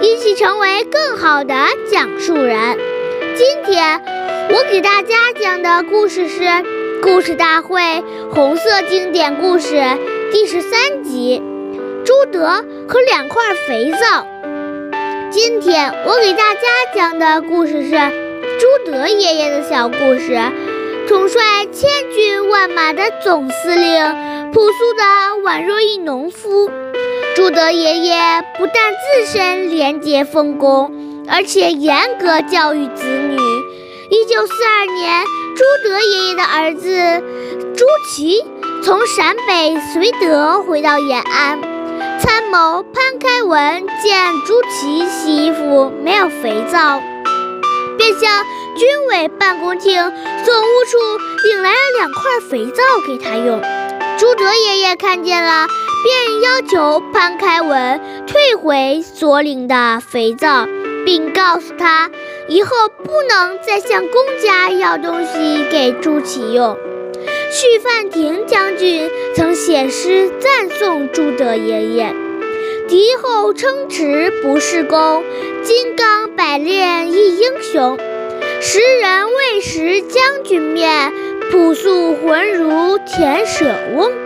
一起成为更好的讲述人。今天我给大家讲的故事是《故事大会红色经典故事》第十三集《朱德和两块肥皂》。今天我给大家讲的故事是朱德爷爷的小故事，统帅千军万马的总司令。朴素的宛若一农夫，朱德爷爷不但自身廉洁奉公，而且严格教育子女。一九四二年，朱德爷爷的儿子朱祁从陕北绥德回到延安，参谋潘开文见朱祁洗衣服没有肥皂，便向军委办公厅总务处领来了两块肥皂给他用。朱德爷爷看见了，便要求潘开文退回所领的肥皂，并告诉他以后不能再向公家要东西给朱祁用。许范亭将军曾写诗赞颂朱德爷爷：“敌后称职不是功，金刚百炼一英雄。时人未识将军面。”朴素浑如田舍翁。